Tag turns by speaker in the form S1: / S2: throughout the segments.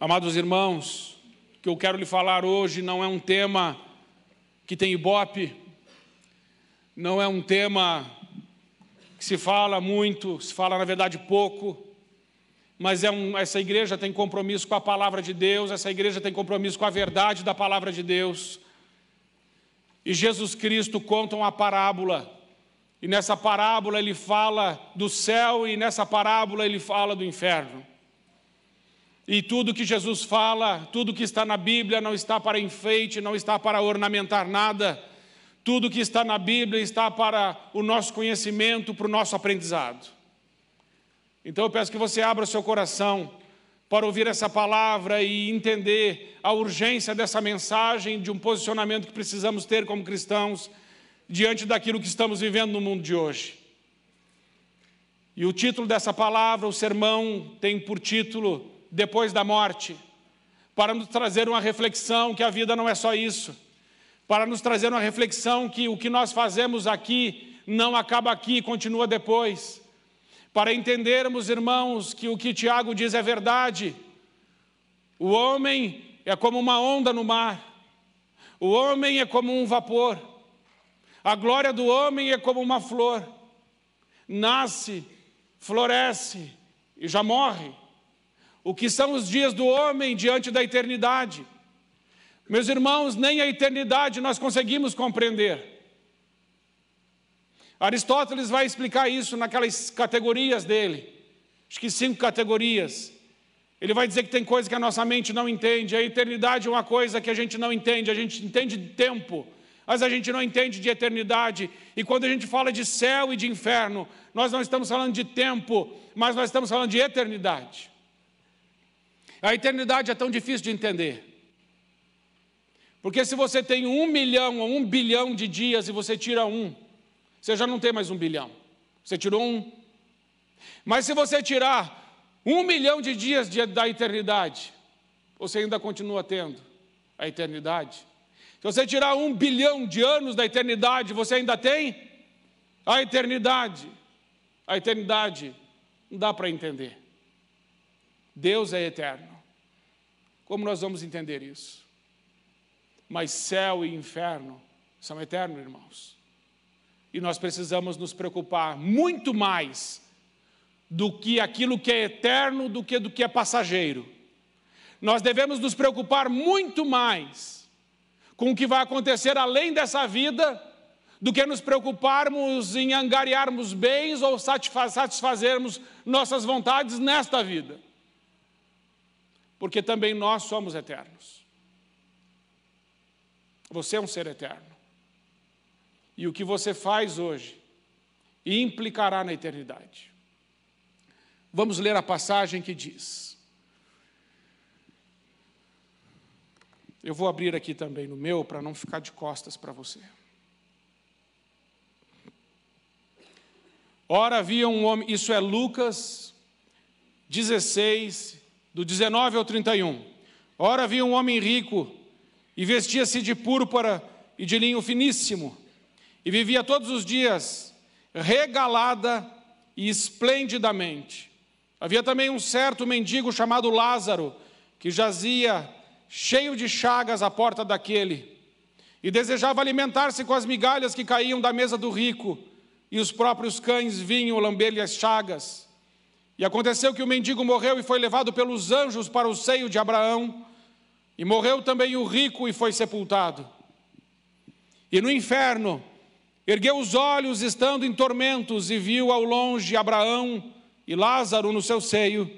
S1: Amados irmãos, o que eu quero lhe falar hoje não é um tema que tem ibope, não é um tema que se fala muito, se fala na verdade pouco, mas é um, essa igreja tem compromisso com a palavra de Deus, essa igreja tem compromisso com a verdade da palavra de Deus. E Jesus Cristo conta uma parábola, e nessa parábola ele fala do céu, e nessa parábola ele fala do inferno. E tudo que Jesus fala, tudo que está na Bíblia não está para enfeite, não está para ornamentar nada. Tudo que está na Bíblia está para o nosso conhecimento, para o nosso aprendizado. Então eu peço que você abra o seu coração para ouvir essa palavra e entender a urgência dessa mensagem, de um posicionamento que precisamos ter como cristãos diante daquilo que estamos vivendo no mundo de hoje. E o título dessa palavra, o sermão, tem por título depois da morte, para nos trazer uma reflexão que a vida não é só isso, para nos trazer uma reflexão que o que nós fazemos aqui não acaba aqui, continua depois, para entendermos, irmãos, que o que Tiago diz é verdade. O homem é como uma onda no mar, o homem é como um vapor, a glória do homem é como uma flor, nasce, floresce e já morre o que são os dias do homem diante da eternidade. Meus irmãos, nem a eternidade nós conseguimos compreender. Aristóteles vai explicar isso naquelas categorias dele, acho que cinco categorias. Ele vai dizer que tem coisa que a nossa mente não entende. A eternidade é uma coisa que a gente não entende. A gente entende de tempo, mas a gente não entende de eternidade. E quando a gente fala de céu e de inferno, nós não estamos falando de tempo, mas nós estamos falando de eternidade. A eternidade é tão difícil de entender. Porque se você tem um milhão ou um bilhão de dias e você tira um, você já não tem mais um bilhão. Você tirou um. Mas se você tirar um milhão de dias da eternidade, você ainda continua tendo a eternidade. Se você tirar um bilhão de anos da eternidade, você ainda tem a eternidade. A eternidade não dá para entender. Deus é eterno. Como nós vamos entender isso? Mas céu e inferno são eternos, irmãos. E nós precisamos nos preocupar muito mais do que aquilo que é eterno do que do que é passageiro. Nós devemos nos preocupar muito mais com o que vai acontecer além dessa vida do que nos preocuparmos em angariarmos bens ou satisfazermos nossas vontades nesta vida porque também nós somos eternos. Você é um ser eterno. E o que você faz hoje implicará na eternidade. Vamos ler a passagem que diz. Eu vou abrir aqui também no meu para não ficar de costas para você. Ora havia um homem, isso é Lucas 16, do 19 ao 31. Ora havia um homem rico e vestia-se de púrpura e de linho finíssimo, e vivia todos os dias regalada e esplendidamente. Havia também um certo mendigo chamado Lázaro, que jazia cheio de chagas à porta daquele, e desejava alimentar-se com as migalhas que caíam da mesa do rico, e os próprios cães vinham lamber-lhe as chagas. E aconteceu que o mendigo morreu e foi levado pelos anjos para o seio de Abraão, e morreu também o rico e foi sepultado. E no inferno, ergueu os olhos, estando em tormentos, e viu ao longe Abraão e Lázaro no seu seio.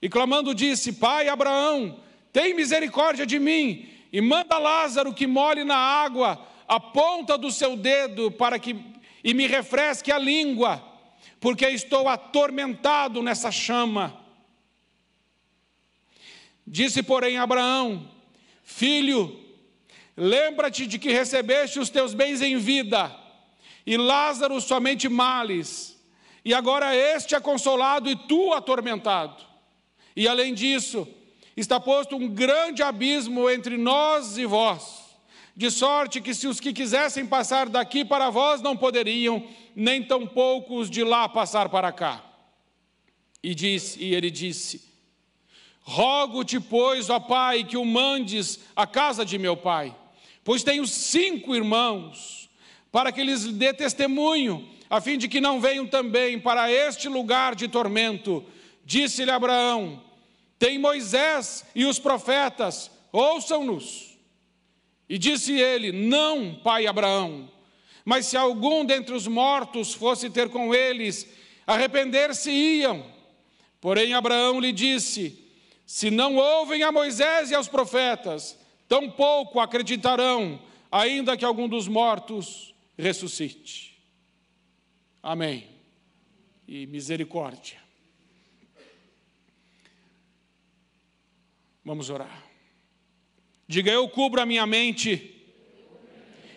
S1: E clamando, disse: Pai Abraão, tem misericórdia de mim, e manda Lázaro que molhe na água a ponta do seu dedo, para que e me refresque a língua porque estou atormentado nessa chama. Disse, porém, Abraão: Filho, lembra-te de que recebeste os teus bens em vida, e Lázaro somente males, e agora este é consolado e tu atormentado. E além disso, está posto um grande abismo entre nós e vós de sorte que se os que quisessem passar daqui para vós não poderiam, nem tampouco os de lá passar para cá. E disse, e ele disse: Rogo-te, pois, ó Pai, que o mandes à casa de meu pai, pois tenho cinco irmãos, para que lhes dê testemunho, a fim de que não venham também para este lugar de tormento. Disse-lhe Abraão: Tem Moisés e os profetas, ouçam-nos. E disse ele: Não, pai Abraão, mas se algum dentre os mortos fosse ter com eles, arrepender-se-iam. Porém, Abraão lhe disse: Se não ouvem a Moisés e aos profetas, tampouco acreditarão, ainda que algum dos mortos ressuscite. Amém. E misericórdia. Vamos orar. Diga: Eu cubro a minha mente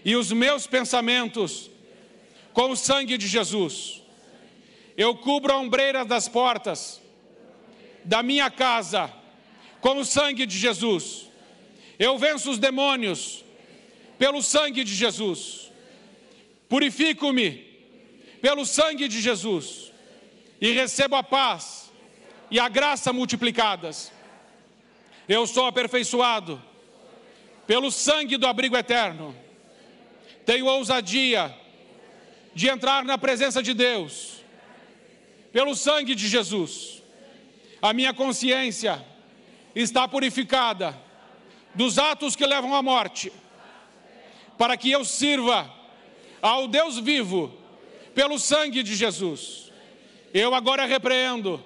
S1: e os meus pensamentos com o sangue de Jesus. Eu cubro a ombreira das portas da minha casa com o sangue de Jesus. Eu venço os demônios pelo sangue de Jesus. Purifico-me pelo sangue de Jesus e recebo a paz e a graça multiplicadas. Eu sou aperfeiçoado pelo sangue do abrigo eterno, tenho ousadia de entrar na presença de Deus, pelo sangue de Jesus. A minha consciência está purificada dos atos que levam à morte, para que eu sirva ao Deus vivo, pelo sangue de Jesus. Eu agora repreendo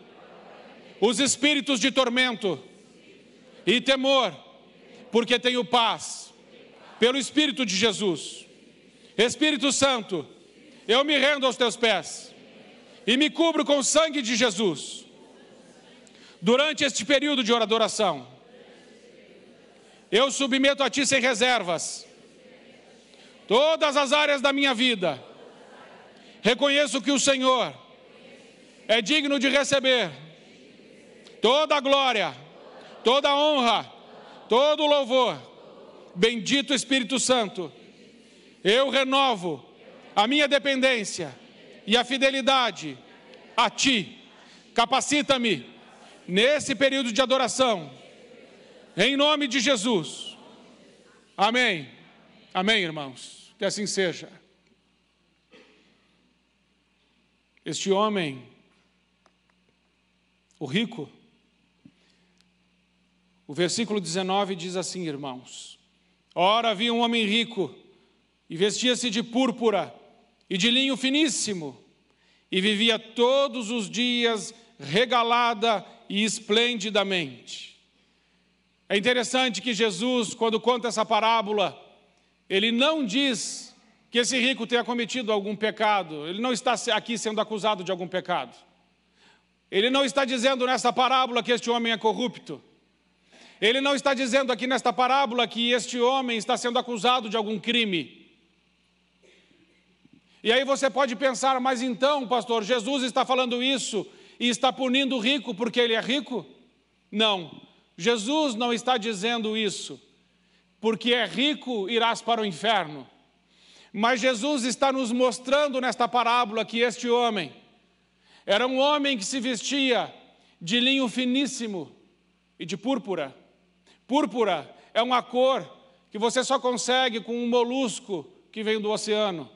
S1: os espíritos de tormento e temor porque tenho paz, pelo Espírito de Jesus. Espírito Santo, eu me rendo aos teus pés e me cubro com o sangue de Jesus. Durante este período de oração, eu submeto a Ti sem reservas todas as áreas da minha vida. Reconheço que o Senhor é digno de receber toda a glória, toda a honra todo louvor. Bendito Espírito Santo, eu renovo a minha dependência e a fidelidade a Ti. Capacita-me nesse período de adoração, em nome de Jesus. Amém. Amém, irmãos. Que assim seja. Este homem, o rico, o versículo 19 diz assim, irmãos: Ora havia um homem rico, e vestia-se de púrpura e de linho finíssimo, e vivia todos os dias regalada e esplendidamente. É interessante que Jesus, quando conta essa parábola, ele não diz que esse rico tenha cometido algum pecado, ele não está aqui sendo acusado de algum pecado. Ele não está dizendo nessa parábola que este homem é corrupto. Ele não está dizendo aqui nesta parábola que este homem está sendo acusado de algum crime. E aí você pode pensar, mas então, pastor, Jesus está falando isso e está punindo o rico porque ele é rico? Não, Jesus não está dizendo isso, porque é rico irás para o inferno. Mas Jesus está nos mostrando nesta parábola que este homem era um homem que se vestia de linho finíssimo e de púrpura. Púrpura é uma cor que você só consegue com um molusco que vem do oceano.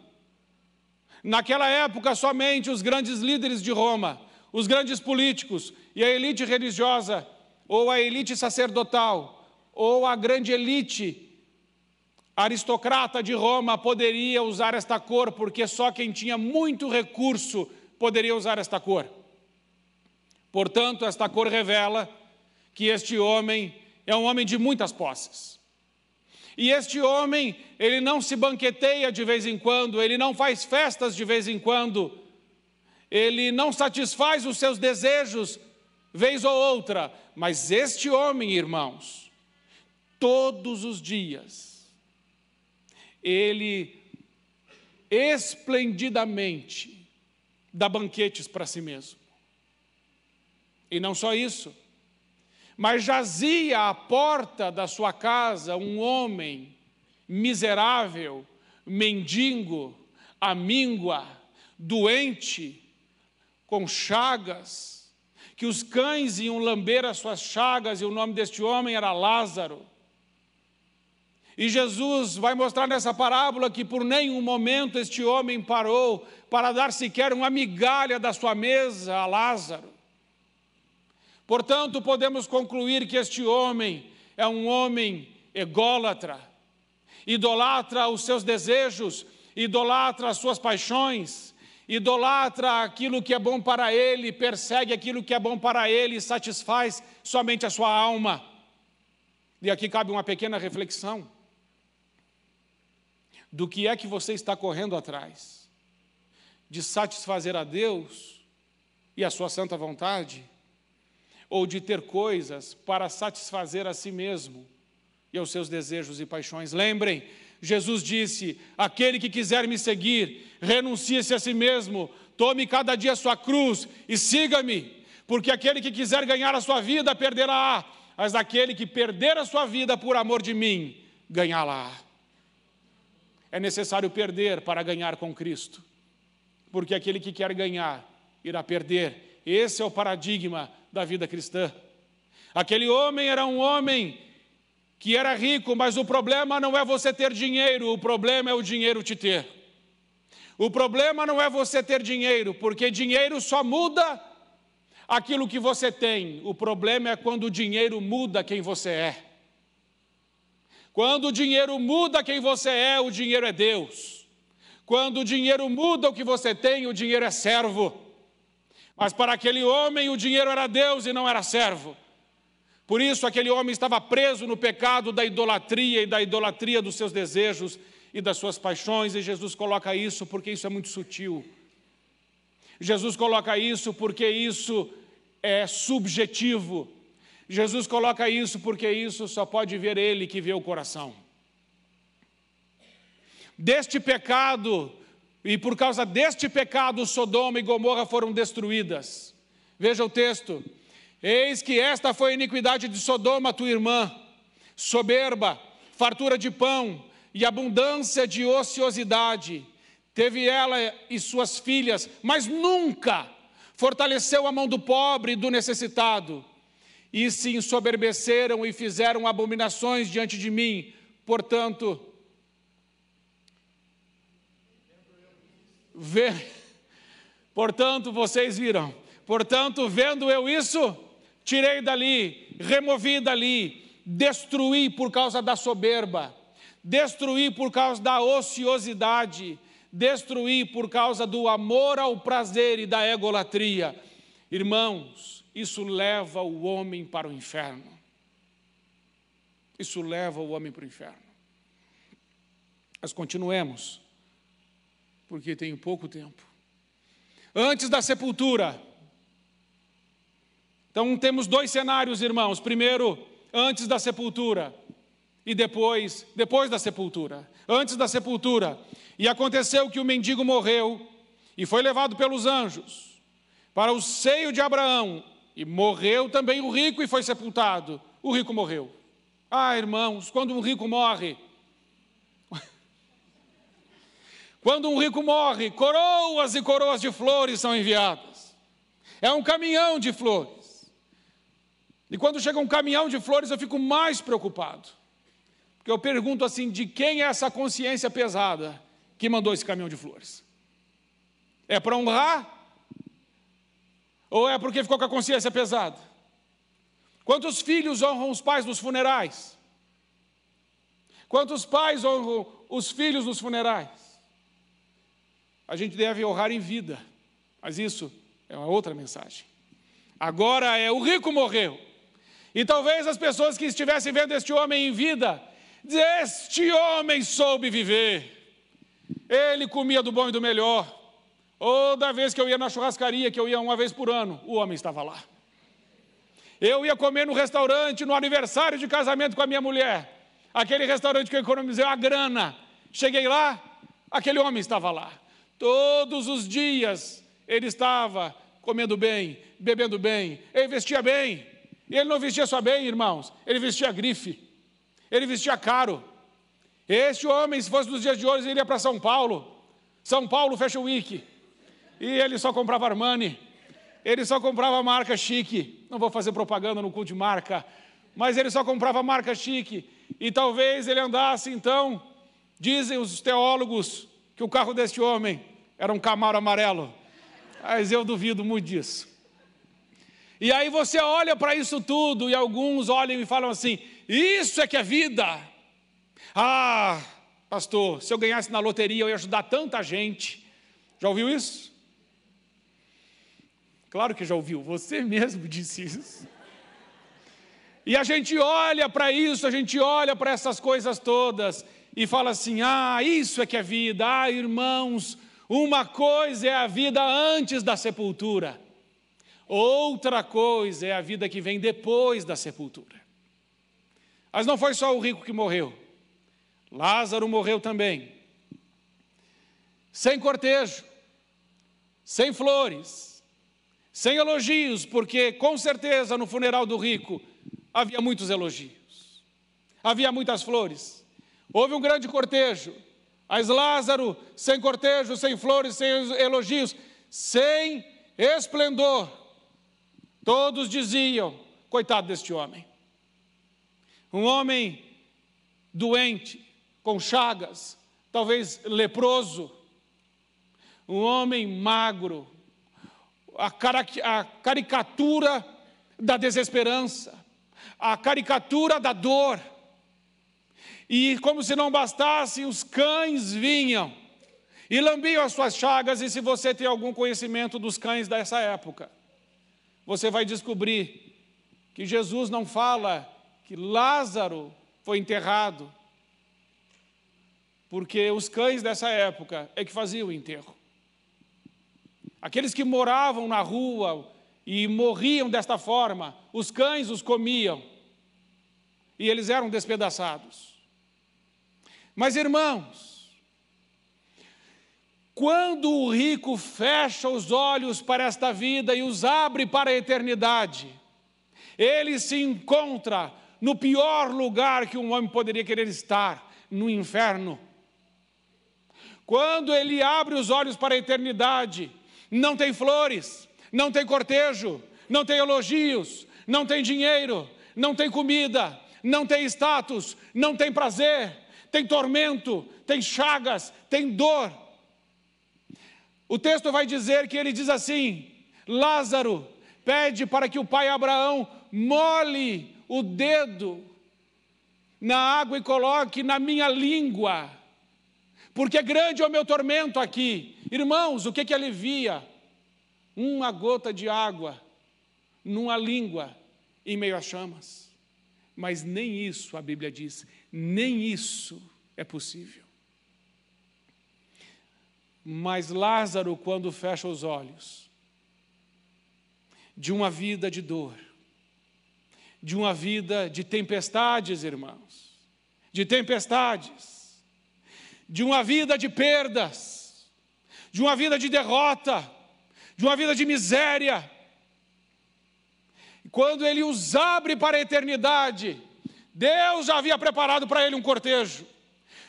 S1: Naquela época, somente os grandes líderes de Roma, os grandes políticos e a elite religiosa, ou a elite sacerdotal, ou a grande elite aristocrata de Roma poderia usar esta cor, porque só quem tinha muito recurso poderia usar esta cor. Portanto, esta cor revela que este homem é um homem de muitas posses. E este homem, ele não se banqueteia de vez em quando, ele não faz festas de vez em quando, ele não satisfaz os seus desejos vez ou outra, mas este homem, irmãos, todos os dias, ele esplendidamente dá banquetes para si mesmo. E não só isso, mas jazia à porta da sua casa um homem miserável, mendigo, amíngua, doente, com chagas, que os cães iam lamber as suas chagas, e o nome deste homem era Lázaro. E Jesus vai mostrar nessa parábola que por nenhum momento este homem parou para dar sequer uma migalha da sua mesa a Lázaro. Portanto, podemos concluir que este homem é um homem ególatra, idolatra os seus desejos, idolatra as suas paixões, idolatra aquilo que é bom para ele, persegue aquilo que é bom para ele e satisfaz somente a sua alma. E aqui cabe uma pequena reflexão do que é que você está correndo atrás? De satisfazer a Deus e a sua santa vontade? Ou de ter coisas para satisfazer a si mesmo e aos seus desejos e paixões? Lembrem, Jesus disse: Aquele que quiser me seguir, renuncie-se a si mesmo, tome cada dia sua cruz e siga-me, porque aquele que quiser ganhar a sua vida, perderá, mas aquele que perder a sua vida por amor de mim, ganhá-la. É necessário perder para ganhar com Cristo, porque aquele que quer ganhar irá perder. Esse é o paradigma da vida cristã. Aquele homem era um homem que era rico, mas o problema não é você ter dinheiro, o problema é o dinheiro te ter. O problema não é você ter dinheiro, porque dinheiro só muda aquilo que você tem. O problema é quando o dinheiro muda quem você é. Quando o dinheiro muda quem você é, o dinheiro é Deus. Quando o dinheiro muda o que você tem, o dinheiro é servo. Mas para aquele homem, o dinheiro era Deus e não era servo. Por isso, aquele homem estava preso no pecado da idolatria e da idolatria dos seus desejos e das suas paixões, e Jesus coloca isso porque isso é muito sutil. Jesus coloca isso porque isso é subjetivo. Jesus coloca isso porque isso só pode ver Ele que vê o coração. Deste pecado, e por causa deste pecado, Sodoma e Gomorra foram destruídas. Veja o texto: Eis que esta foi a iniquidade de Sodoma, tua irmã, soberba, fartura de pão e abundância de ociosidade. Teve ela e suas filhas, mas nunca fortaleceu a mão do pobre e do necessitado e se ensoberbeceram e fizeram abominações diante de mim. Portanto, portanto, vocês viram. Portanto, vendo eu isso, tirei dali, removi dali, destruí por causa da soberba, destruí por causa da ociosidade, destruí por causa do amor ao prazer e da egolatria. Irmãos, isso leva o homem para o inferno. Isso leva o homem para o inferno. Mas continuemos, porque tenho pouco tempo. Antes da sepultura. Então temos dois cenários, irmãos. Primeiro, antes da sepultura e depois, depois da sepultura. Antes da sepultura. E aconteceu que o mendigo morreu e foi levado pelos anjos para o seio de Abraão, e morreu também o rico e foi sepultado. O rico morreu. Ah, irmãos, quando um rico morre, quando um rico morre, coroas e coroas de flores são enviadas. É um caminhão de flores. E quando chega um caminhão de flores, eu fico mais preocupado. Porque eu pergunto assim: de quem é essa consciência pesada que mandou esse caminhão de flores? É para honrar ou é porque ficou com a consciência pesada? Quantos filhos honram os pais nos funerais? Quantos pais honram os filhos nos funerais? A gente deve honrar em vida, mas isso é uma outra mensagem. Agora é o rico morreu. E talvez as pessoas que estivessem vendo este homem em vida, este homem soube viver. Ele comia do bom e do melhor. Toda vez que eu ia na churrascaria, que eu ia uma vez por ano, o homem estava lá. Eu ia comer no restaurante, no aniversário de casamento com a minha mulher. Aquele restaurante que eu economizei a grana. Cheguei lá, aquele homem estava lá. Todos os dias ele estava comendo bem, bebendo bem, ele vestia bem. E ele não vestia só bem, irmãos, ele vestia grife, ele vestia caro. Este homem, se fosse nos dias de hoje, ele ia para São Paulo. São Paulo Fashion Week e ele só comprava Armani. ele só comprava marca chique. Não vou fazer propaganda no culto de marca, mas ele só comprava marca chique. E talvez ele andasse, então, dizem os teólogos, que o carro deste homem era um Camaro amarelo. Mas eu duvido muito disso. E aí você olha para isso tudo e alguns olham e falam assim: Isso é que é vida. Ah, pastor, se eu ganhasse na loteria eu ia ajudar tanta gente. Já ouviu isso? Claro que já ouviu, você mesmo disse isso. E a gente olha para isso, a gente olha para essas coisas todas e fala assim: ah, isso é que é vida, ah, irmãos, uma coisa é a vida antes da sepultura, outra coisa é a vida que vem depois da sepultura. Mas não foi só o rico que morreu, Lázaro morreu também, sem cortejo, sem flores, sem elogios, porque com certeza no funeral do rico havia muitos elogios, havia muitas flores, houve um grande cortejo, mas Lázaro, sem cortejo, sem flores, sem elogios, sem esplendor, todos diziam: coitado deste homem. Um homem doente, com chagas, talvez leproso, um homem magro, a, caricatura da desesperança, a caricatura da dor. E como se não bastasse, os cães vinham e lambiam as suas chagas. E se você tem algum conhecimento dos cães dessa época, você vai descobrir que Jesus não fala que Lázaro foi enterrado, porque os cães dessa época é que faziam o enterro. Aqueles que moravam na rua e morriam desta forma, os cães os comiam e eles eram despedaçados. Mas irmãos, quando o rico fecha os olhos para esta vida e os abre para a eternidade, ele se encontra no pior lugar que um homem poderia querer estar, no inferno. Quando ele abre os olhos para a eternidade, não tem flores, não tem cortejo, não tem elogios, não tem dinheiro, não tem comida, não tem status, não tem prazer, tem tormento, tem chagas, tem dor. O texto vai dizer que ele diz assim: Lázaro pede para que o pai Abraão mole o dedo na água e coloque na minha língua porque grande é o meu tormento aqui. Irmãos, o que que alivia? Uma gota de água numa língua em meio a chamas. Mas nem isso, a Bíblia diz, nem isso é possível. Mas Lázaro, quando fecha os olhos, de uma vida de dor, de uma vida de tempestades, irmãos, de tempestades, de uma vida de perdas, de uma vida de derrota, de uma vida de miséria. Quando ele os abre para a eternidade, Deus havia preparado para ele um cortejo.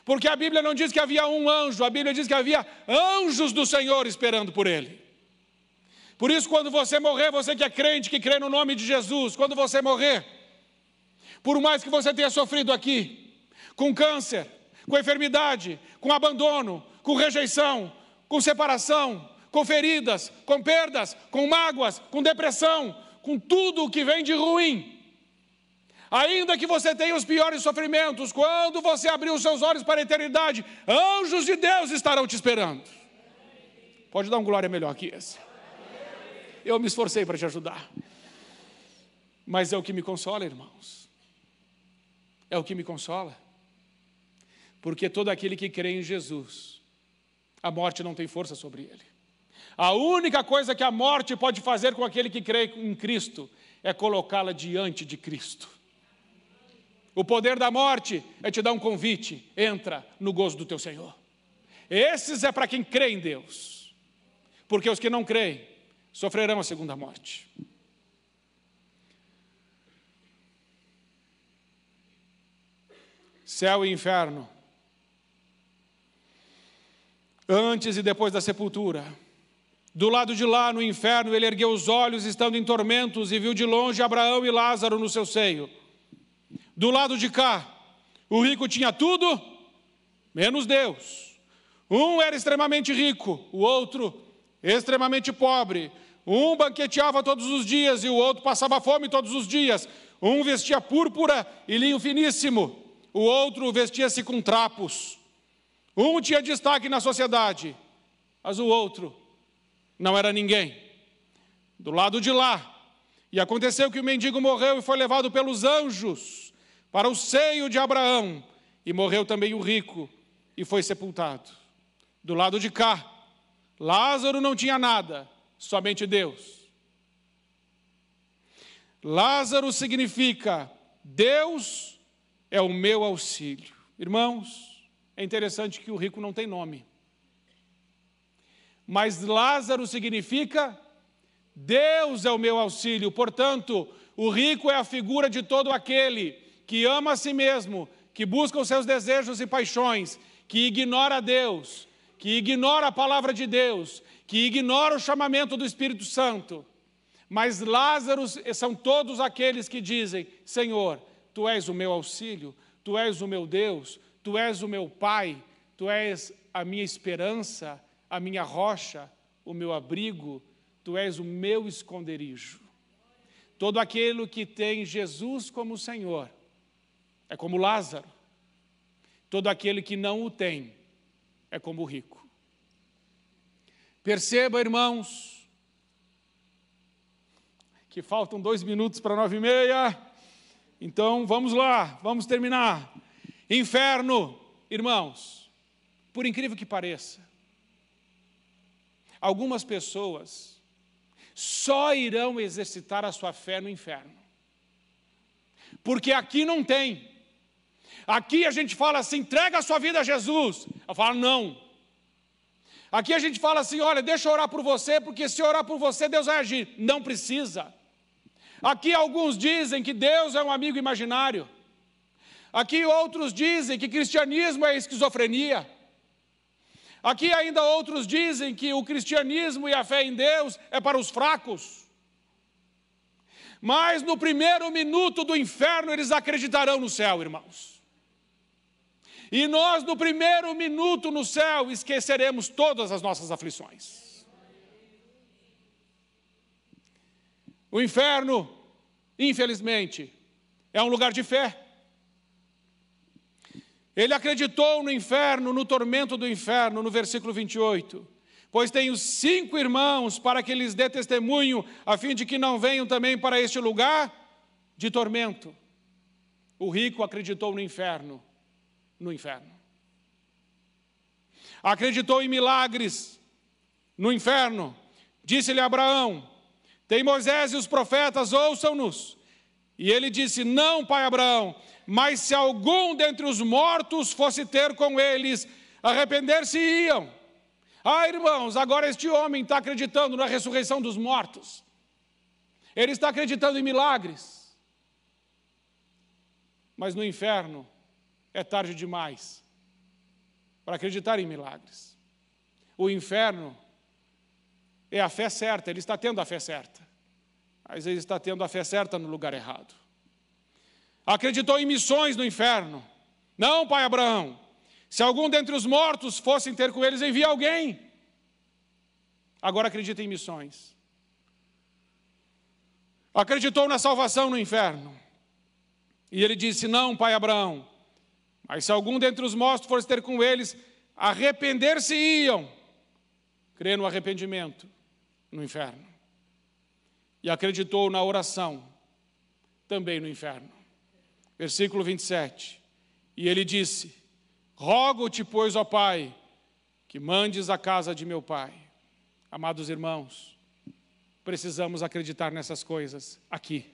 S1: Porque a Bíblia não diz que havia um anjo, a Bíblia diz que havia anjos do Senhor esperando por ele. Por isso, quando você morrer, você que é crente, que crê no nome de Jesus, quando você morrer, por mais que você tenha sofrido aqui, com câncer, com enfermidade, com abandono, com rejeição, com separação, com feridas, com perdas, com mágoas, com depressão, com tudo o que vem de ruim. Ainda que você tenha os piores sofrimentos, quando você abrir os seus olhos para a eternidade, anjos de Deus estarão te esperando. Pode dar um glória melhor que esse. Eu me esforcei para te ajudar. Mas é o que me consola, irmãos. É o que me consola. Porque todo aquele que crê em Jesus, a morte não tem força sobre ele. A única coisa que a morte pode fazer com aquele que crê em Cristo é colocá-la diante de Cristo. O poder da morte é te dar um convite, entra no gozo do teu Senhor. Esses é para quem crê em Deus, porque os que não creem sofrerão a segunda morte. Céu e inferno antes e depois da sepultura, Do lado de lá, no inferno, ele ergueu os olhos, estando em tormentos, e viu de longe Abraão e Lázaro no seu seio. Do lado de cá, o rico tinha tudo, menos Deus. Um era extremamente rico, o outro extremamente pobre. Um banqueteava todos os dias e o outro passava fome todos os dias. Um vestia púrpura e linho finíssimo, o outro vestia-se com trapos. Um tinha destaque na sociedade, mas o outro não era ninguém. Do lado de lá, e aconteceu que o mendigo morreu e foi levado pelos anjos para o seio de Abraão, e morreu também o rico e foi sepultado. Do lado de cá, Lázaro não tinha nada, somente Deus. Lázaro significa Deus é o meu auxílio. Irmãos, é interessante que o rico não tem nome. Mas Lázaro significa Deus é o meu auxílio. Portanto, o rico é a figura de todo aquele que ama a si mesmo, que busca os seus desejos e paixões, que ignora Deus, que ignora a palavra de Deus, que ignora o chamamento do Espírito Santo. Mas Lázaro são todos aqueles que dizem: Senhor, tu és o meu auxílio, tu és o meu Deus, tu és o meu Pai, tu és a minha esperança, a minha rocha, o meu abrigo, tu és o meu esconderijo. Todo aquele que tem Jesus como Senhor é como Lázaro. Todo aquele que não o tem é como o rico. Perceba, irmãos, que faltam dois minutos para nove e meia. Então vamos lá, vamos terminar. Inferno, irmãos, por incrível que pareça, algumas pessoas só irão exercitar a sua fé no inferno. Porque aqui não tem. Aqui a gente fala assim: entrega a sua vida a Jesus. Eu falo, não. Aqui a gente fala assim: olha, deixa eu orar por você, porque se orar por você, Deus vai agir. Não precisa. Aqui alguns dizem que Deus é um amigo imaginário. Aqui outros dizem que cristianismo é esquizofrenia. Aqui ainda outros dizem que o cristianismo e a fé em Deus é para os fracos. Mas no primeiro minuto do inferno eles acreditarão no céu, irmãos. E nós, no primeiro minuto no céu, esqueceremos todas as nossas aflições. O inferno, infelizmente, é um lugar de fé. Ele acreditou no inferno, no tormento do inferno, no versículo 28. Pois tenho cinco irmãos para que lhes dê testemunho, a fim de que não venham também para este lugar de tormento. O rico acreditou no inferno, no inferno. Acreditou em milagres no inferno. Disse-lhe Abraão: Tem Moisés e os profetas, ouçam-nos. E ele disse: Não, pai Abraão, mas se algum dentre os mortos fosse ter com eles, arrepender-se-iam. Ah, irmãos, agora este homem está acreditando na ressurreição dos mortos. Ele está acreditando em milagres. Mas no inferno é tarde demais para acreditar em milagres. O inferno é a fé certa, ele está tendo a fé certa. Mas ele está tendo a fé certa no lugar errado acreditou em missões no inferno. Não, pai Abraão, se algum dentre os mortos fossem ter com eles, envia alguém. Agora acredita em missões. Acreditou na salvação no inferno. E ele disse: Não, pai Abraão, mas se algum dentre os mortos fosse ter com eles, arrepender-se-iam. Crê no arrependimento no inferno. E acreditou na oração também no inferno versículo 27. E ele disse: Rogo-te, pois, ó Pai, que mandes a casa de meu pai. Amados irmãos, precisamos acreditar nessas coisas aqui.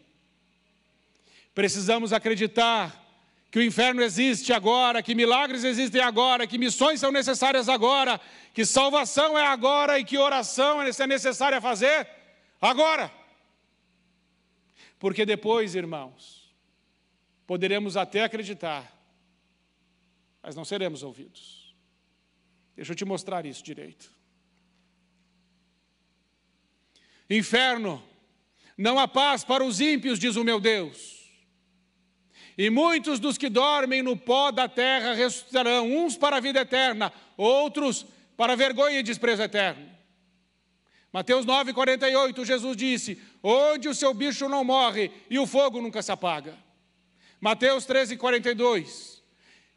S1: Precisamos acreditar que o inferno existe agora, que milagres existem agora, que missões são necessárias agora, que salvação é agora e que oração é necessária fazer agora. Porque depois, irmãos, Poderemos até acreditar, mas não seremos ouvidos. Deixa eu te mostrar isso direito. Inferno, não há paz para os ímpios, diz o meu Deus. E muitos dos que dormem no pó da terra ressuscitarão, uns para a vida eterna, outros para a vergonha e desprezo eterno. Mateus 9, 48, Jesus disse: Onde o seu bicho não morre e o fogo nunca se apaga. Mateus 13, 42.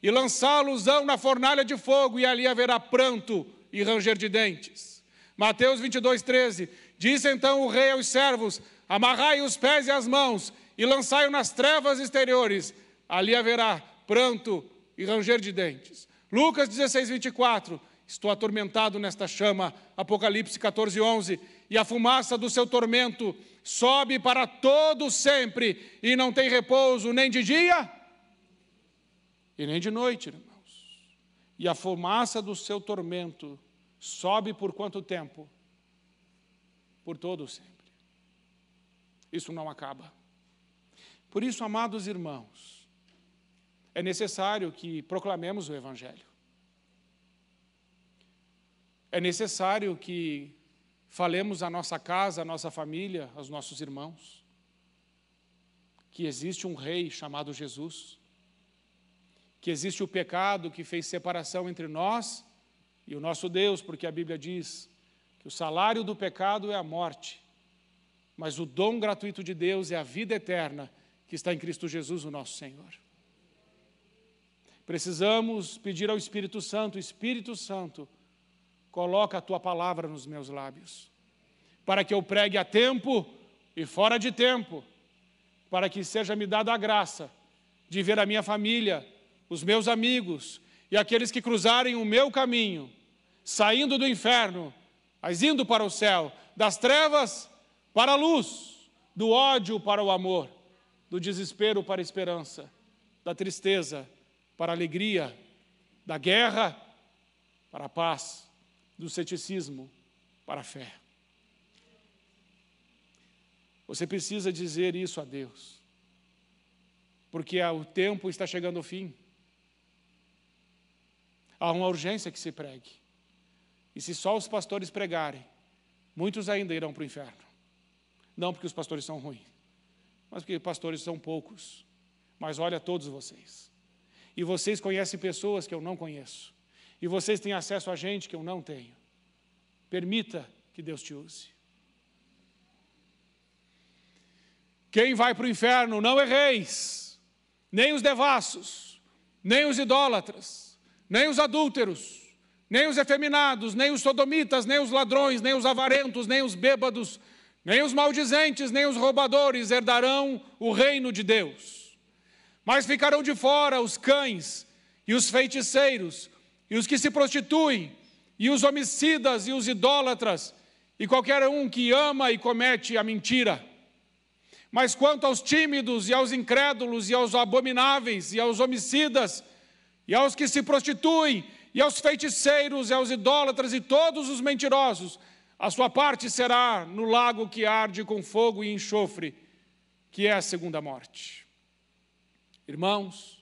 S1: E lançá-los-ão na fornalha de fogo, e ali haverá pranto e ranger de dentes. Mateus 22, 13. Disse então o rei aos servos: Amarrai os pés e as mãos, e lançai-o nas trevas exteriores. Ali haverá pranto e ranger de dentes. Lucas 16, 24. Estou atormentado nesta chama. Apocalipse 14, 11. E a fumaça do seu tormento sobe para todo sempre, e não tem repouso nem de dia e nem de noite, irmãos. E a fumaça do seu tormento sobe por quanto tempo? Por todo sempre. Isso não acaba. Por isso, amados irmãos, é necessário que proclamemos o Evangelho. É necessário que falemos à nossa casa, à nossa família, aos nossos irmãos, que existe um rei chamado Jesus, que existe o pecado que fez separação entre nós e o nosso Deus, porque a Bíblia diz que o salário do pecado é a morte, mas o dom gratuito de Deus é a vida eterna que está em Cristo Jesus, o nosso Senhor. Precisamos pedir ao Espírito Santo, Espírito Santo, coloca a tua palavra nos meus lábios, para que eu pregue a tempo e fora de tempo, para que seja me dada a graça de ver a minha família, os meus amigos e aqueles que cruzarem o meu caminho, saindo do inferno, mas indo para o céu, das trevas para a luz, do ódio para o amor, do desespero para a esperança, da tristeza para a alegria, da guerra para a paz do ceticismo para a fé. Você precisa dizer isso a Deus, porque o tempo está chegando ao fim. Há uma urgência que se pregue. E se só os pastores pregarem, muitos ainda irão para o inferno. Não porque os pastores são ruins, mas porque pastores são poucos. Mas olha todos vocês. E vocês conhecem pessoas que eu não conheço. E vocês têm acesso a gente que eu não tenho. Permita que Deus te use. Quem vai para o inferno não erreis, nem os devassos, nem os idólatras, nem os adúlteros, nem os efeminados, nem os sodomitas, nem os ladrões, nem os avarentos, nem os bêbados, nem os maldizentes, nem os roubadores herdarão o reino de Deus. Mas ficarão de fora os cães e os feiticeiros, e os que se prostituem, e os homicidas e os idólatras, e qualquer um que ama e comete a mentira. Mas quanto aos tímidos e aos incrédulos e aos abomináveis e aos homicidas e aos que se prostituem e aos feiticeiros e aos idólatras e todos os mentirosos, a sua parte será no lago que arde com fogo e enxofre, que é a segunda morte. Irmãos,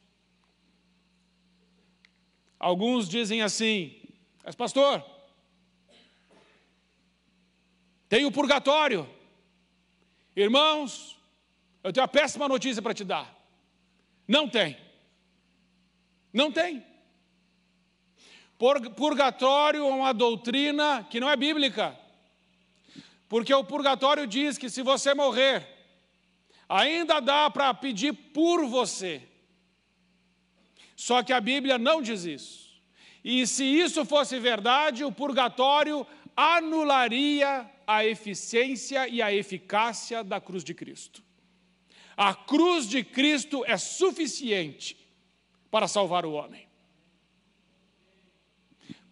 S1: Alguns dizem assim, mas pastor, tem o purgatório. Irmãos, eu tenho uma péssima notícia para te dar. Não tem. Não tem. Purgatório é uma doutrina que não é bíblica. Porque o purgatório diz que se você morrer, ainda dá para pedir por você. Só que a Bíblia não diz isso. E se isso fosse verdade, o purgatório anularia a eficiência e a eficácia da cruz de Cristo. A cruz de Cristo é suficiente para salvar o homem.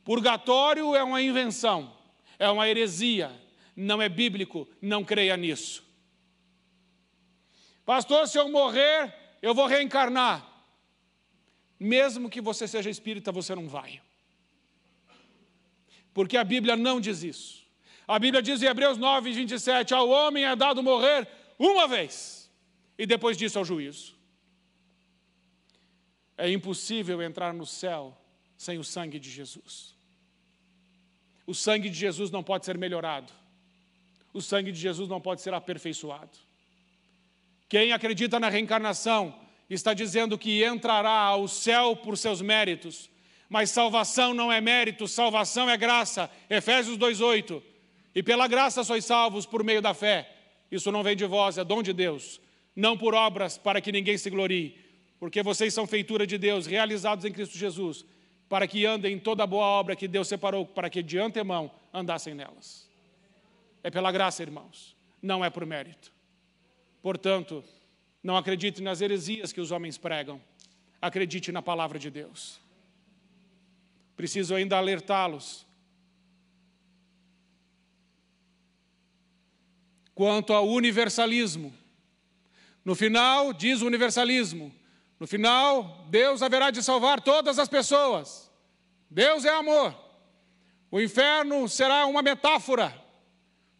S1: Purgatório é uma invenção, é uma heresia, não é bíblico, não creia nisso. Pastor, se eu morrer, eu vou reencarnar. Mesmo que você seja espírita, você não vai. Porque a Bíblia não diz isso. A Bíblia diz em Hebreus 9, 27, ao homem é dado morrer uma vez, e depois disso ao juízo. É impossível entrar no céu sem o sangue de Jesus. O sangue de Jesus não pode ser melhorado. O sangue de Jesus não pode ser aperfeiçoado. Quem acredita na reencarnação está dizendo que entrará ao céu por seus méritos, mas salvação não é mérito, salvação é graça. Efésios 2:8. E pela graça sois salvos por meio da fé. Isso não vem de vós, é dom de Deus, não por obras para que ninguém se glorie, porque vocês são feitura de Deus, realizados em Cristo Jesus, para que andem em toda boa obra que Deus separou, para que de antemão andassem nelas. É pela graça, irmãos, não é por mérito. Portanto, não acredite nas heresias que os homens pregam, acredite na palavra de Deus. Preciso ainda alertá-los quanto ao universalismo. No final, diz o universalismo, no final, Deus haverá de salvar todas as pessoas. Deus é amor. O inferno será uma metáfora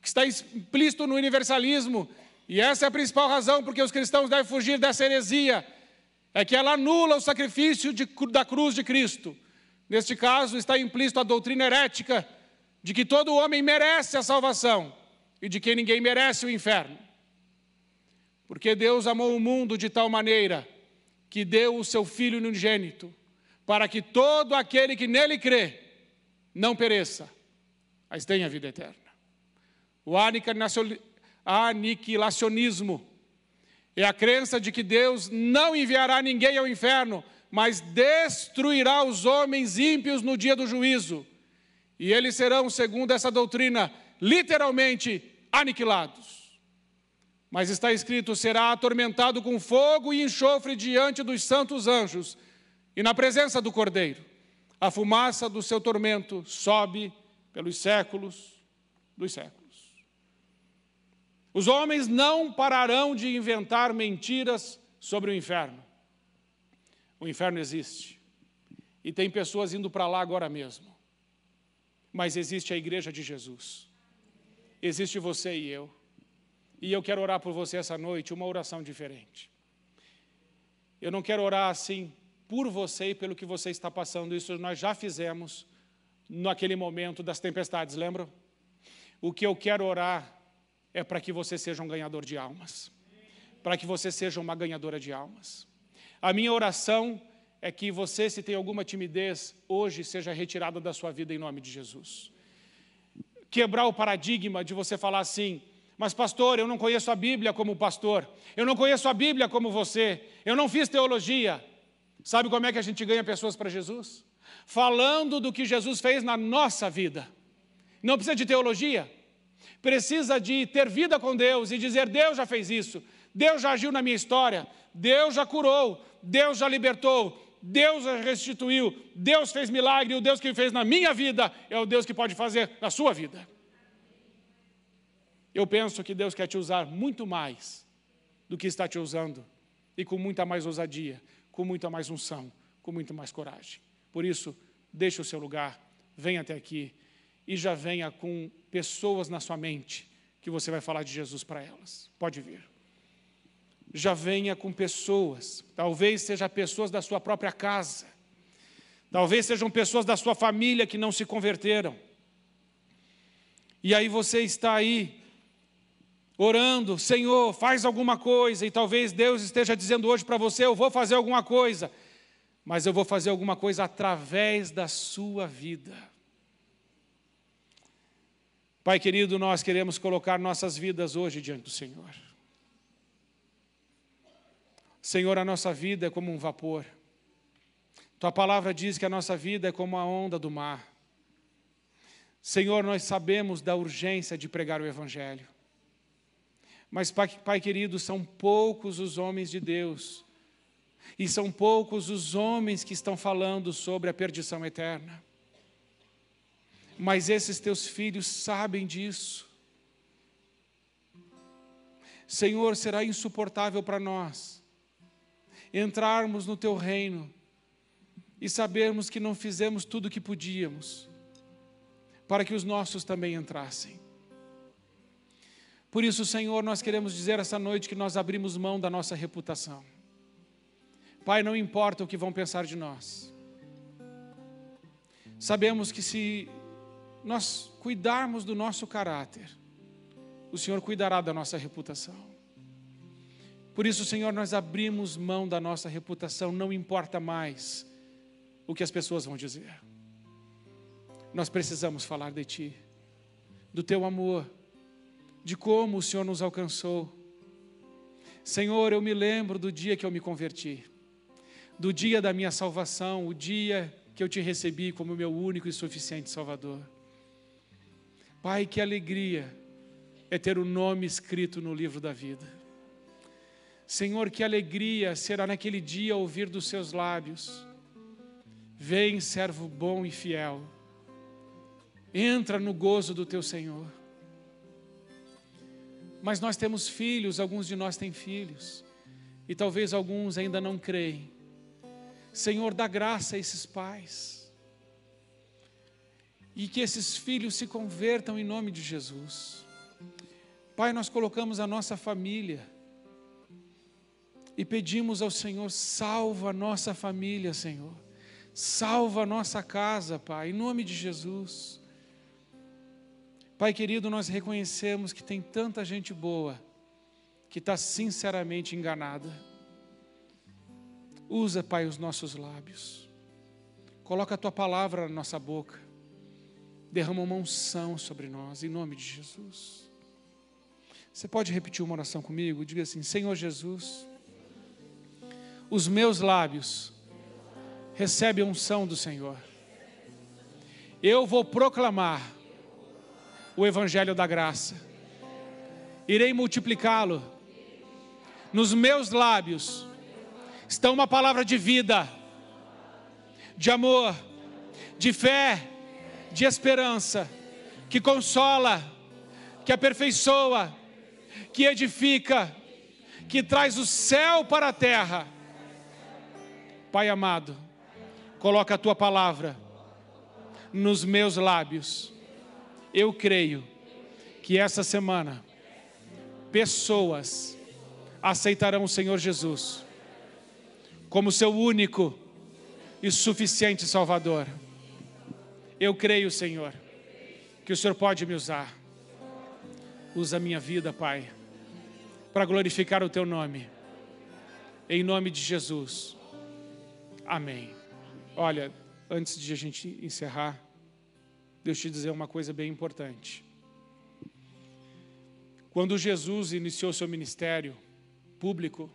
S1: que está implícito no universalismo, e essa é a principal razão porque os cristãos devem fugir dessa heresia, é que ela anula o sacrifício de, da cruz de Cristo. Neste caso, está implícito a doutrina herética de que todo homem merece a salvação e de que ninguém merece o inferno. Porque Deus amou o mundo de tal maneira que deu o seu Filho unigênito, para que todo aquele que nele crê não pereça, mas tenha vida eterna. O aniquilacionismo é a crença de que Deus não enviará ninguém ao inferno, mas destruirá os homens ímpios no dia do juízo. E eles serão, segundo essa doutrina, literalmente aniquilados. Mas está escrito: será atormentado com fogo e enxofre diante dos santos anjos e na presença do Cordeiro. A fumaça do seu tormento sobe pelos séculos dos séculos. Os homens não pararão de inventar mentiras sobre o inferno. O inferno existe. E tem pessoas indo para lá agora mesmo. Mas existe a igreja de Jesus. Existe você e eu. E eu quero orar por você essa noite, uma oração diferente. Eu não quero orar assim por você e pelo que você está passando, isso nós já fizemos naquele momento das tempestades, lembram? O que eu quero orar é para que você seja um ganhador de almas, para que você seja uma ganhadora de almas. A minha oração é que você, se tem alguma timidez, hoje seja retirada da sua vida em nome de Jesus. Quebrar o paradigma de você falar assim, mas, pastor, eu não conheço a Bíblia como pastor, eu não conheço a Bíblia como você, eu não fiz teologia. Sabe como é que a gente ganha pessoas para Jesus? Falando do que Jesus fez na nossa vida. Não precisa de teologia, precisa de ter vida com Deus e dizer: Deus já fez isso, Deus já agiu na minha história, Deus já curou, Deus já libertou, Deus já restituiu, Deus fez milagre, o Deus que fez na minha vida é o Deus que pode fazer na sua vida. Eu penso que Deus quer te usar muito mais do que está te usando, e com muita mais ousadia, com muita mais unção, com muito mais coragem. Por isso, deixe o seu lugar, venha até aqui e já venha com pessoas na sua mente que você vai falar de Jesus para elas. Pode vir. Já venha com pessoas, talvez sejam pessoas da sua própria casa, talvez sejam pessoas da sua família que não se converteram. E aí você está aí orando, Senhor, faz alguma coisa, e talvez Deus esteja dizendo hoje para você: eu vou fazer alguma coisa, mas eu vou fazer alguma coisa através da sua vida. Pai querido, nós queremos colocar nossas vidas hoje diante do Senhor. Senhor, a nossa vida é como um vapor. Tua palavra diz que a nossa vida é como a onda do mar. Senhor, nós sabemos da urgência de pregar o Evangelho. Mas, pai, pai querido, são poucos os homens de Deus, e são poucos os homens que estão falando sobre a perdição eterna. Mas esses teus filhos sabem disso. Senhor, será insuportável para nós entrarmos no teu reino e sabermos que não fizemos tudo o que podíamos para que os nossos também entrassem. Por isso, Senhor, nós queremos dizer essa noite que nós abrimos mão da nossa reputação. Pai, não importa o que vão pensar de nós. Sabemos que se nós cuidarmos do nosso caráter, o Senhor cuidará da nossa reputação. Por isso, Senhor, nós abrimos mão da nossa reputação, não importa mais o que as pessoas vão dizer. Nós precisamos falar de Ti, do Teu amor, de como o Senhor nos alcançou. Senhor, eu me lembro do dia que eu me converti, do dia da minha salvação, o dia que eu te recebi como meu único e suficiente Salvador. Pai, que alegria é ter o nome escrito no livro da vida. Senhor, que alegria será naquele dia ouvir dos seus lábios: Vem, servo bom e fiel, entra no gozo do teu Senhor. Mas nós temos filhos, alguns de nós têm filhos, e talvez alguns ainda não creem. Senhor, dá graça a esses pais, e que esses filhos se convertam em nome de Jesus. Pai, nós colocamos a nossa família e pedimos ao Senhor: salva a nossa família, Senhor, salva a nossa casa, Pai, em nome de Jesus. Pai querido, nós reconhecemos que tem tanta gente boa que está sinceramente enganada. Usa, Pai, os nossos lábios. Coloca a tua palavra na nossa boca. Derrama uma unção sobre nós, em nome de Jesus. Você pode repetir uma oração comigo? Diga assim: Senhor Jesus, os meus lábios recebem a unção do Senhor. Eu vou proclamar o Evangelho da graça. Irei multiplicá-lo. Nos meus lábios está uma palavra de vida, de amor, de fé, de esperança, que consola, que aperfeiçoa, que edifica, que traz o céu para a terra. Pai amado, coloca a tua palavra nos meus lábios eu creio que essa semana pessoas aceitarão o Senhor Jesus como seu único e suficiente Salvador. Eu creio, Senhor, que o Senhor pode me usar. Usa a minha vida, Pai, para glorificar o Teu nome. Em nome de Jesus. Amém. Olha, antes de a gente encerrar, Deus te dizer uma coisa bem importante. Quando Jesus iniciou seu ministério público,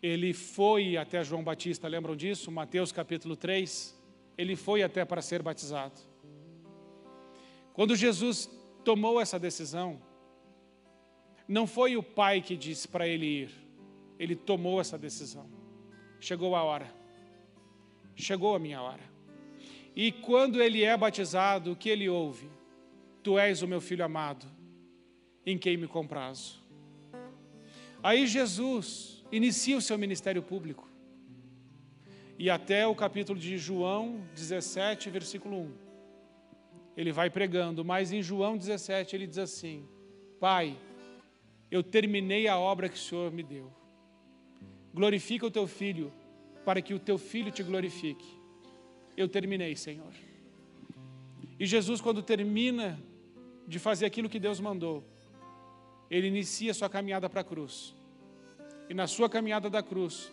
S1: ele foi até João Batista, lembram disso? Mateus capítulo 3. Ele foi até para ser batizado. Quando Jesus tomou essa decisão, não foi o pai que disse para ele ir, ele tomou essa decisão. Chegou a hora, chegou a minha hora. E quando ele é batizado, o que ele ouve? Tu és o meu filho amado, em quem me comprazo. Aí Jesus inicia o seu ministério público. E até o capítulo de João 17, versículo 1. Ele vai pregando, mas em João 17 ele diz assim: Pai, eu terminei a obra que o Senhor me deu. Glorifica o teu filho, para que o teu filho te glorifique eu terminei, Senhor. E Jesus, quando termina de fazer aquilo que Deus mandou, ele inicia sua caminhada para a cruz. E na sua caminhada da cruz,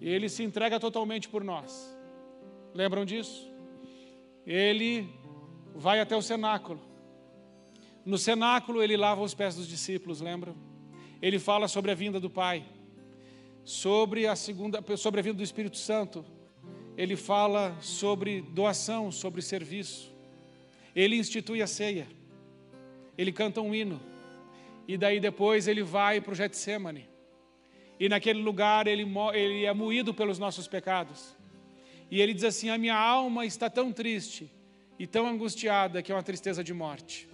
S1: ele se entrega totalmente por nós. Lembram disso? Ele vai até o cenáculo. No cenáculo, ele lava os pés dos discípulos, lembram? Ele fala sobre a vinda do Pai, sobre a segunda, sobre a vinda do Espírito Santo, ele fala sobre doação, sobre serviço. Ele institui a ceia. Ele canta um hino. E daí depois ele vai para o Getsemane. E naquele lugar ele, ele é moído pelos nossos pecados. E ele diz assim: A minha alma está tão triste e tão angustiada que é uma tristeza de morte.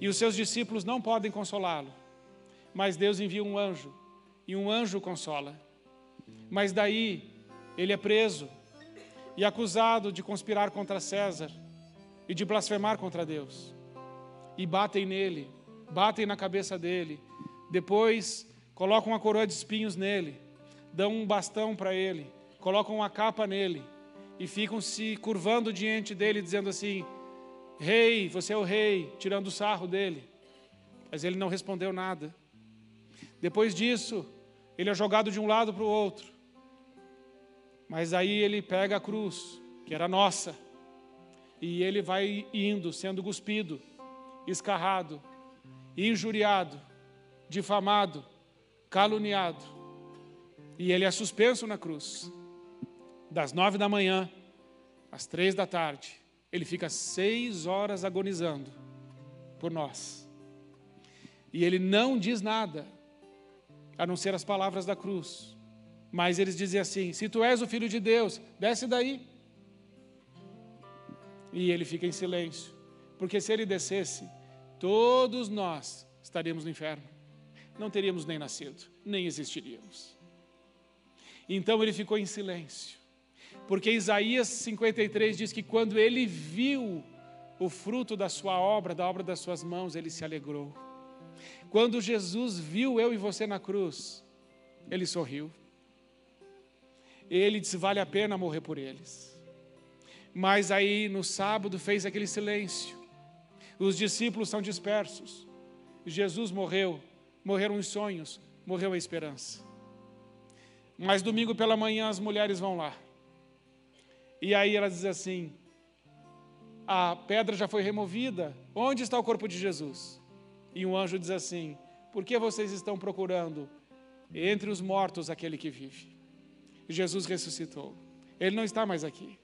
S1: E os seus discípulos não podem consolá-lo. Mas Deus envia um anjo. E um anjo consola. Mas daí ele é preso e acusado de conspirar contra César e de blasfemar contra Deus. E batem nele, batem na cabeça dele, depois colocam uma coroa de espinhos nele, dão um bastão para ele, colocam uma capa nele e ficam se curvando diante dele, dizendo assim: Rei, você é o rei, tirando o sarro dele. Mas ele não respondeu nada. Depois disso, ele é jogado de um lado para o outro. Mas aí ele pega a cruz, que era nossa, e ele vai indo, sendo cuspido, escarrado, injuriado, difamado, caluniado. E ele é suspenso na cruz. Das nove da manhã às três da tarde, ele fica seis horas agonizando por nós. E ele não diz nada, a não ser as palavras da cruz. Mas eles dizem assim: se tu és o filho de Deus, desce daí. E ele fica em silêncio, porque se ele descesse, todos nós estaríamos no inferno. Não teríamos nem nascido, nem existiríamos. Então ele ficou em silêncio, porque Isaías 53 diz que quando ele viu o fruto da sua obra, da obra das suas mãos, ele se alegrou. Quando Jesus viu eu e você na cruz, ele sorriu. Ele disse: vale a pena morrer por eles. Mas aí no sábado fez aquele silêncio. Os discípulos são dispersos. Jesus morreu, morreram os sonhos, morreu a esperança. Mas domingo pela manhã as mulheres vão lá. E aí ela diz assim: a pedra já foi removida, onde está o corpo de Jesus? E um anjo diz assim: por que vocês estão procurando entre os mortos aquele que vive? Jesus ressuscitou, ele não está mais aqui.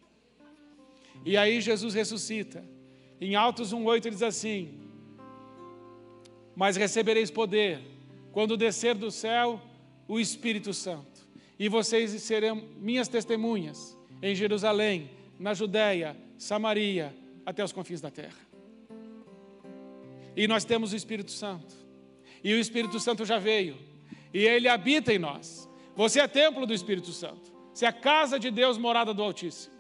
S1: E aí Jesus ressuscita. Em Atos 1,8 ele diz assim: Mas recebereis poder quando descer do céu o Espírito Santo, e vocês serão minhas testemunhas em Jerusalém, na Judéia, Samaria, até os confins da terra. E nós temos o Espírito Santo. E o Espírito Santo já veio. E ele habita em nós. Você é templo do Espírito Santo. Você é a casa de Deus, morada do Altíssimo.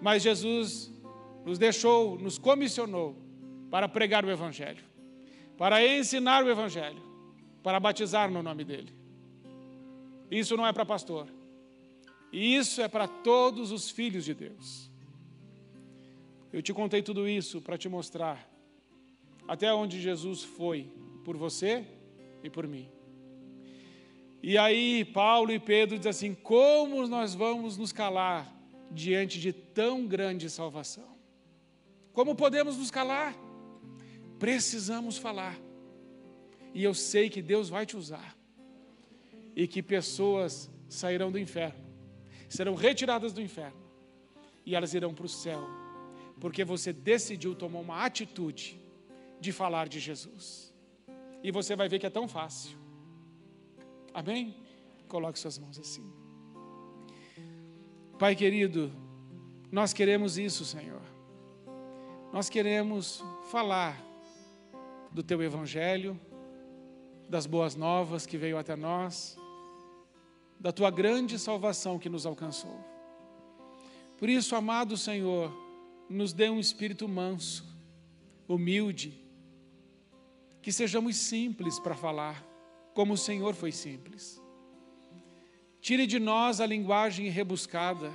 S1: Mas Jesus nos deixou, nos comissionou para pregar o Evangelho, para ensinar o Evangelho, para batizar no nome dEle. Isso não é para pastor, isso é para todos os filhos de Deus. Eu te contei tudo isso para te mostrar até onde Jesus foi por você e por mim. E aí, Paulo e Pedro dizem assim: como nós vamos nos calar diante de tão grande salvação? Como podemos nos calar? Precisamos falar. E eu sei que Deus vai te usar. E que pessoas sairão do inferno serão retiradas do inferno e elas irão para o céu, porque você decidiu tomar uma atitude de falar de Jesus. E você vai ver que é tão fácil. Amém? Coloque suas mãos assim. Pai querido, nós queremos isso, Senhor. Nós queremos falar do teu evangelho, das boas novas que veio até nós da tua grande salvação que nos alcançou. Por isso, amado Senhor, nos dê um espírito manso, humilde, que sejamos simples para falar, como o Senhor foi simples. Tire de nós a linguagem rebuscada,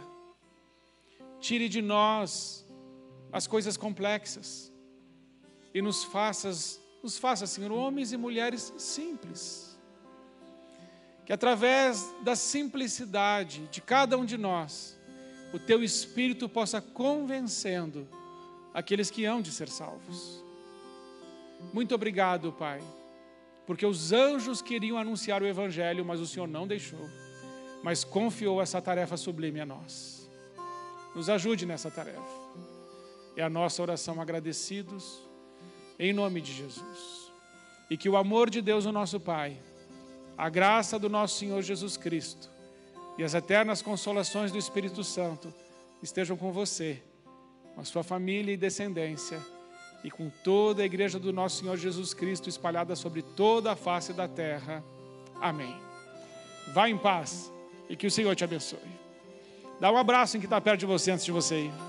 S1: tire de nós as coisas complexas e nos faça, nos faça, Senhor, homens e mulheres simples que através da simplicidade de cada um de nós, o teu Espírito possa convencendo aqueles que hão de ser salvos. Muito obrigado, Pai, porque os anjos queriam anunciar o Evangelho, mas o Senhor não deixou, mas confiou essa tarefa sublime a nós. Nos ajude nessa tarefa. É a nossa oração agradecidos, em nome de Jesus. E que o amor de Deus, o nosso Pai, a graça do nosso Senhor Jesus Cristo e as eternas consolações do Espírito Santo estejam com você, com a sua família e descendência e com toda a igreja do nosso Senhor Jesus Cristo espalhada sobre toda a face da terra. Amém. Vá em paz e que o Senhor te abençoe. Dá um abraço em que está perto de você antes de você ir.